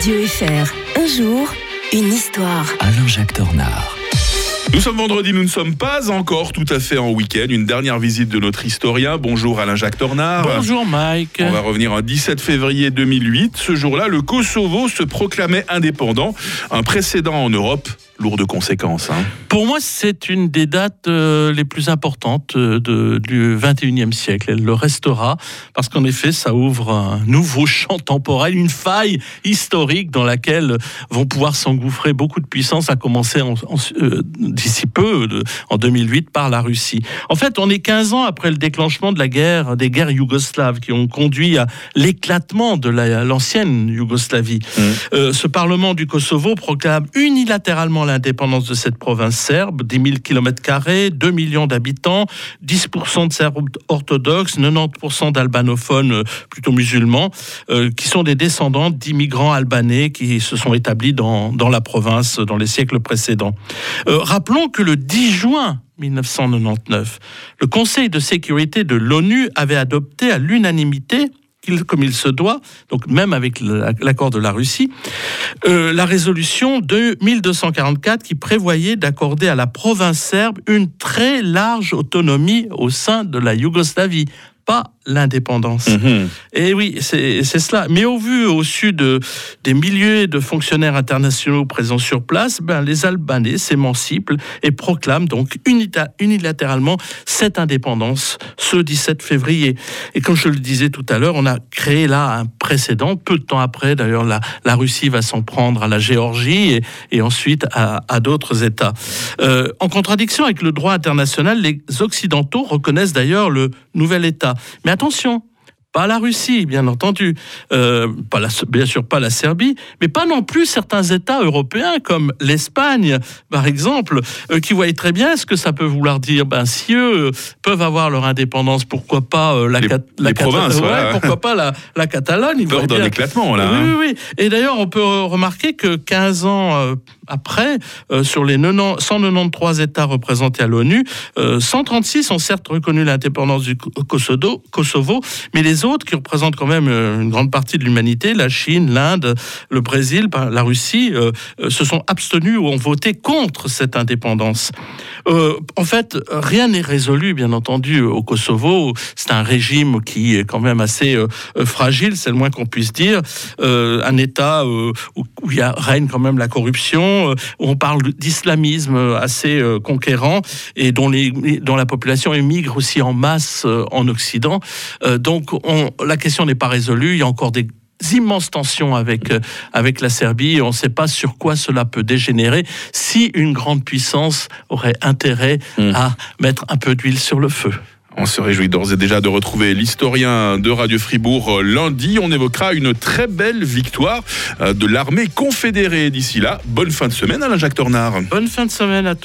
Radio FR. Un jour, une histoire. Alain-Jacques Dornard. Nous sommes vendredi, nous ne sommes pas encore tout à fait en week-end. Une dernière visite de notre historien. Bonjour Alain-Jacques Tornard. Bonjour Mike. On va revenir en 17 février 2008. Ce jour-là, le Kosovo se proclamait indépendant. Un précédent en Europe lourd de conséquences. Hein. Pour moi, c'est une des dates euh, les plus importantes euh, de, du 21e siècle. Elle le restera parce qu'en effet, ça ouvre un nouveau champ temporel, une faille historique dans laquelle vont pouvoir s'engouffrer beaucoup de puissances, à commencer euh, d'ici peu, en 2008, par la Russie. En fait, on est 15 ans après le déclenchement de la guerre, des guerres yougoslaves qui ont conduit à l'éclatement de l'ancienne Yougoslavie. Mmh. ce Parlement du Kosovo proclame unilatéralement l'indépendance de cette province serbe, 10 000 km, 2 millions d'habitants, 10% de Serbes orthodoxes, 90% d'albanophones euh, plutôt musulmans, euh, qui sont des descendants d'immigrants albanais qui se sont établis dans, la province dans les siècles précédents. Euh, rappelons que le 10 juin 1999, le Conseil de sécurité de l'ONU avait adopté à l'unanimité comme il se doit, donc même avec l'accord de la Russie, euh, la résolution de 1244 qui prévoyait d'accorder à la province serbe une très large autonomie au sein de la Yougoslavie, pas l'indépendance. Mhm. Et oui, c'est cela. Mais au vu au sud des milliers de fonctionnaires internationaux présents sur place, ben, les Albanais s'émancipent et proclament donc unilatéralement cette indépendance ce 17 février. Et comme je le disais tout à l'heure, on a créé là un précédent. Peu de temps après, d'ailleurs, la, la, Russie va s'en prendre à la Géorgie et, et ensuite à, à d'autres États. Euh, en contradiction avec le droit international, les Occidentaux reconnaissent d'ailleurs le nouvel État. Mais attention, pas la Russie, bien entendu, euh, pas la, bien sûr pas la Serbie, mais pas non plus certains États européens comme l'Espagne, par exemple, euh, qui voient très bien ce que ça peut vouloir dire. Ben, si eux peuvent avoir leur indépendance, pourquoi pas euh, la, la provinces, ouais, pourquoi pas la, la Catalogne Peur d'un éclatement, là. Oui, hein. oui, oui. Et d'ailleurs, on peut remarquer que 15 ans après, sur les 193 États représentés à l'ONU, 136 ont certes reconnu l'indépendance du Kosovo, mais les autres qui représentent quand même euh, une grande partie de l'humanité, la Chine, l'Inde, le Brésil, la Russie, euh, euh, se sont abstenus ou ont voté contre cette indépendance. en fait, rien n'est résolu, bien entendu, au Kosovo. C'est un régime qui est quand même assez fragile, c'est le moins qu'on puisse dire. un État où, il règne quand même la corruption, où on parle d'islamisme assez conquérant et dont, les, dont la population émigre aussi en masse en Occident. donc, la question n'est pas résolue. Il y a encore des immenses tensions avec, euh, avec la Serbie on ne sait pas sur quoi cela peut dégénérer si une grande puissance aurait intérêt hmm. à mettre un peu d'huile sur le feu. On se réjouit d'ores et déjà de retrouver l'historien de Radio Fribourg euh, lundi. On évoquera une très belle victoire euh, de l'armée confédérée. D'ici là, bonne fin de semaine Alain Jacques Tornard. Bonne fin de semaine à tous.